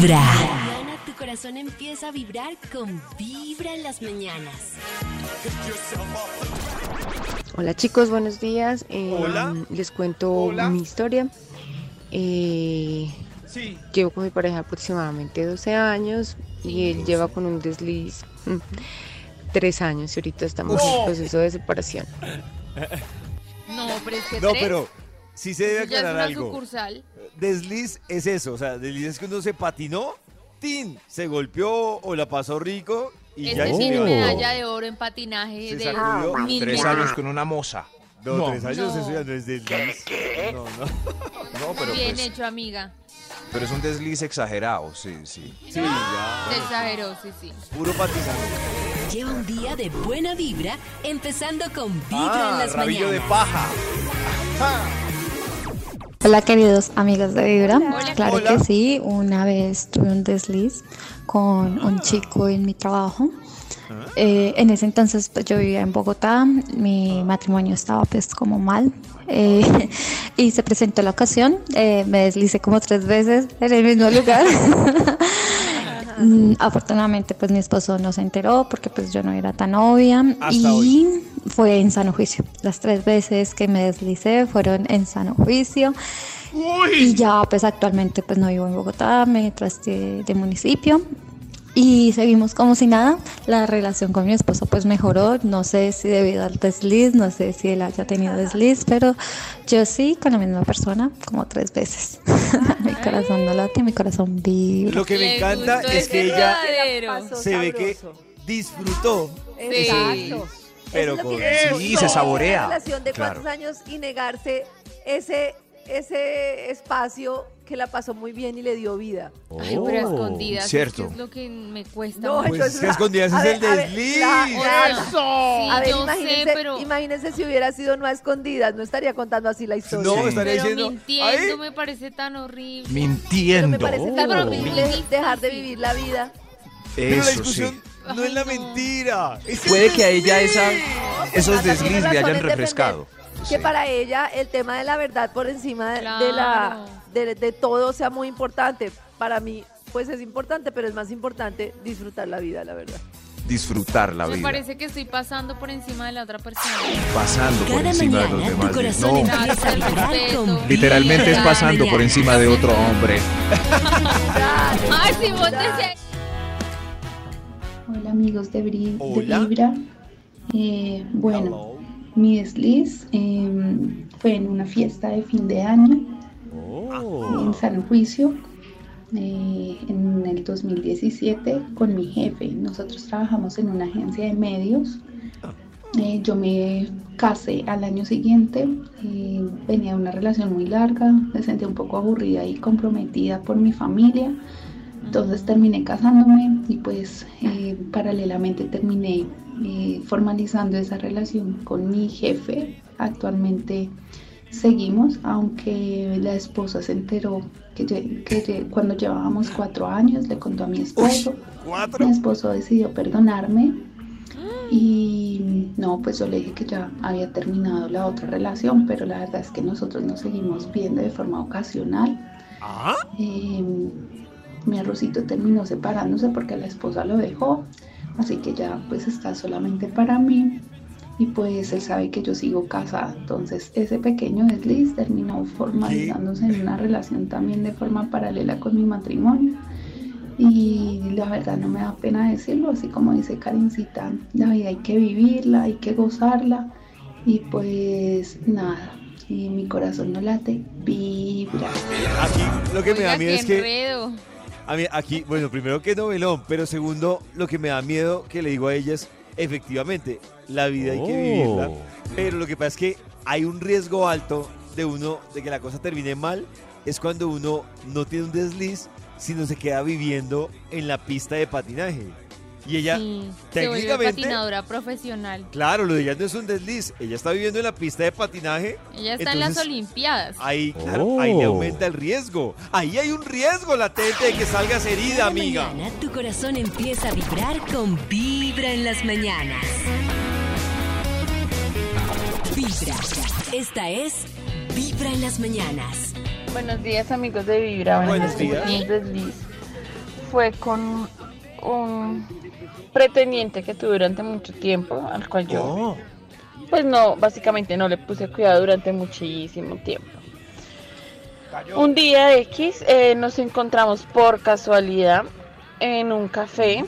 Vibra. Mañana tu corazón empieza a vibrar con Vibra en las mañanas. Hola chicos, buenos días. Eh, Hola. Les cuento Hola. mi historia. Eh, Sí. llevo con mi pareja aproximadamente 12 años y él lleva con un desliz mm, tres años y ahorita estamos en No. proceso de separación. No, pero es que No, tres, pero sí se debe eso ya es aclarar una algo. sucursal. Desliz es eso, o sea, desliz es que uno se patinó, tin, se golpeó o la pasó rico y ya Este se tiene medalla de oro en patinaje Se de mil Tres años con una moza. No, No. tres años No. eso ya no es desliz. No, no. No, pero Bien pues, hecho, amiga. pero es un desliz exagerado, sí, sí. Sí, ya. Se exageró, sí, sí. Puro patinaje. Lleva un día de buena vibra, empezando con Vibra en Ah, las rabillo mañanas. de paja. Hola queridos amigos de Vibra. Hola. Claro Hola. que sí, una vez tuve un desliz con un chico en mi trabajo. Eh, en ese entonces pues, yo vivía en Bogotá, mi matrimonio estaba pues como mal eh, y se presentó la ocasión, eh, me deslicé como tres veces en el mismo lugar. Mm, Afortunadamente pues mi esposo no se enteró porque pues yo no era tan obvia Hasta y hoy. Fue en sano juicio. Las tres veces que me deslicé fueron en sano juicio. Y ya pues actualmente pues no vivo en Bogotá, me trasté de municipio y seguimos como si nada. La relación con mi esposo pues mejoró, no sé si debido al desliz, no sé si él haya tenido desliz, pero yo sí con la misma persona como tres veces. mi corazón no late, mi corazón vibra. Lo que me encanta es que ella se ve que disfrutó, Exacto. Pero Es lo con... Sí, no, se saborea. Una relación de Claro. cuántos años y negarse ese, ese espacio que la pasó muy bien y le dio vida. Ay, pero escondidas. es cierto. que Es lo que me cuesta. No. Pues entonces, es escondidas es ver, el desliz. Sí, A ver, imagínense, sé, pero, imagínense si hubiera sido no a escondidas, no estaría contando así la historia. No, Sí. estaría pero diciendo... mintiendo "Ay, me parece tan horrible. Pero Mintiendo. me parece tan pero horrible dejar de vivir la vida. pero la Eso discusión sí. No es la mentira. es Puede que a ella esa, esos desliz le hayan refrescado. Que Sí. para ella el tema de la verdad por encima de, de la, de, de todo sea muy importante. Para mí, pues es importante, pero es más importante disfrutar la vida, la verdad. Disfrutar la Me vida. parece que estoy pasando por encima de la otra persona. Pasando por encima de los mañana tu demás. corazón No, empieza a literalmente en es pasando por encima de otro hombre. Ay, sí, bótese. Hola amigos de, Bri- de Hola. Vibra. Eh, bueno, Hello. mi desliz eh, fue en una fiesta de fin de año Oh. en San Juicio eh, en el 2017 con mi jefe. Nosotros trabajamos en una agencia de medios. Eh, yo me casé al año siguiente, eh, venía de una relación muy larga, me sentí un poco aburrida y comprometida por mi familia. Entonces terminé casándome y pues eh, paralelamente terminé eh, formalizando esa relación con mi jefe. Actualmente seguimos, aunque la esposa se enteró que, cuando llevábamos cuatro años le contó a mi esposo. ¿Cuatro? Mi esposo decidió perdonarme y no, pues yo le dije que ya había terminado la otra relación, pero la verdad es que nosotros nos seguimos viendo de forma ocasional. ¿Ah? Eh, mi arrocito terminó separándose porque la esposa lo dejó, así que ya pues está solamente para mí y pues él sabe que yo sigo casada, entonces ese pequeño desliz terminó formalizándose en una relación también de forma paralela con mi matrimonio y la verdad no me da pena decirlo, así como dice Karencita, la vida hay que vivirla, hay que gozarla y pues nada, y mi corazón no late, vibra. Aquí lo que me da miedo es que... enredo. A mí, aquí, bueno, primero que novelón, pero segundo, lo que me da miedo que le digo a ella es, efectivamente, la vida hay que vivirla, pero lo que pasa es que hay un riesgo alto de uno, de que la cosa termine mal, es cuando uno no tiene un desliz, sino se queda viviendo en la pista de patinaje. Y ella, Sí, se técnicamente, patinadora profesional. claro, lo de ella no es un desliz, ella está viviendo en la pista de patinaje, Ella está en las Olimpiadas. ahí, claro, ahí le aumenta el riesgo, ahí hay un riesgo latente de que salgas herida, Cada amiga. mañana tu corazón empieza a vibrar con Vibra en las mañanas. Vibra. Esta es Vibra en las mañanas. Buenos días amigos de Vibra. Bueno, Buenos tuve días. un desliz fue con un pretendiente que tuve durante mucho tiempo, al cual yo, Oh. pues no, básicamente no le puse cuidado durante muchísimo tiempo. Un día X eh, nos encontramos por casualidad en un café.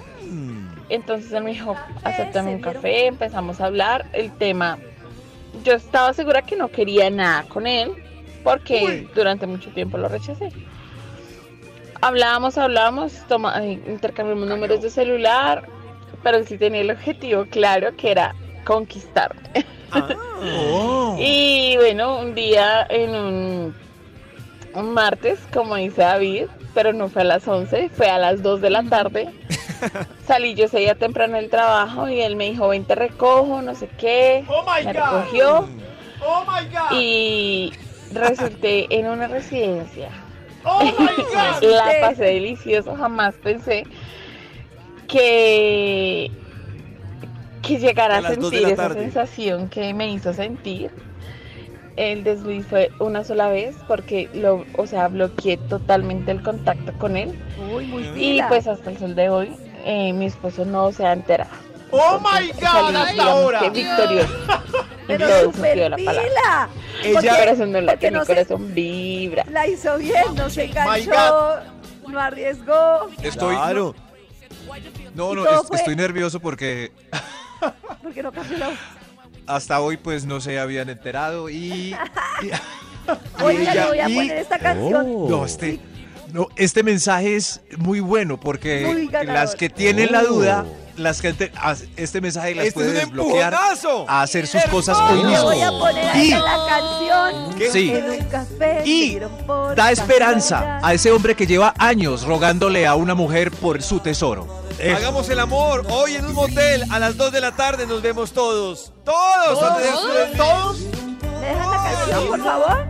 Entonces él me dijo, acéptame un café, empezamos a hablar. El tema, yo estaba segura que no quería nada con él porque durante mucho tiempo lo rechacé. Hablábamos, hablábamos, toma, intercambiamos números de celular, pero él sí tenía el objetivo claro que era conquistarme. Y bueno, un día en un, un martes, como dice David, pero no fue a las 11, fue a las 2 de la tarde. Salí yo ese día temprano del trabajo y él me dijo, ven te recojo, no sé qué. me recogió y resulté en una residencia. La pasé delicioso, jamás pensé que que llegara A sentir esa tarde. sensación que me hizo sentir. El desliz fue una sola vez porque lo, o sea, bloqueé totalmente el contacto con él. Uy, muy Y pues hasta el sol de hoy, eh, mi esposo no se ha enterado. ¡Oh my God! Salí, ¡Hasta digamos ahora! que victorioso. Pero el súper sentido de la palabra. pila. Mi Porque- corazón no late, mi no se- corazón vibra. La hizo bien, no se My enganchó, no arriesgó, Estoy. Claro. No, no, todo es- fue- estoy nervioso porque porque no cambió la... hasta hoy pues no se habían enterado y. y- Oiga, ella- le voy a y- poner esta canción. No, este, no, este mensaje es muy bueno porque Muy las que tienen la duda, las que te- as- este mensaje las Este es puede desbloquear empujonazo. a hacer sus cosas hoy mismo. voy a poner Y- la canción. ¿Qué? Sí. En un café, Y Da esperanza a ese hombre que lleva años rogándole a una mujer por su tesoro. Eso. Hagamos el amor hoy en un motel a las 2 de la tarde. Nos vemos todos. Todos. su desliz. ¿Todos? ¿Me dejan la canción, por favor?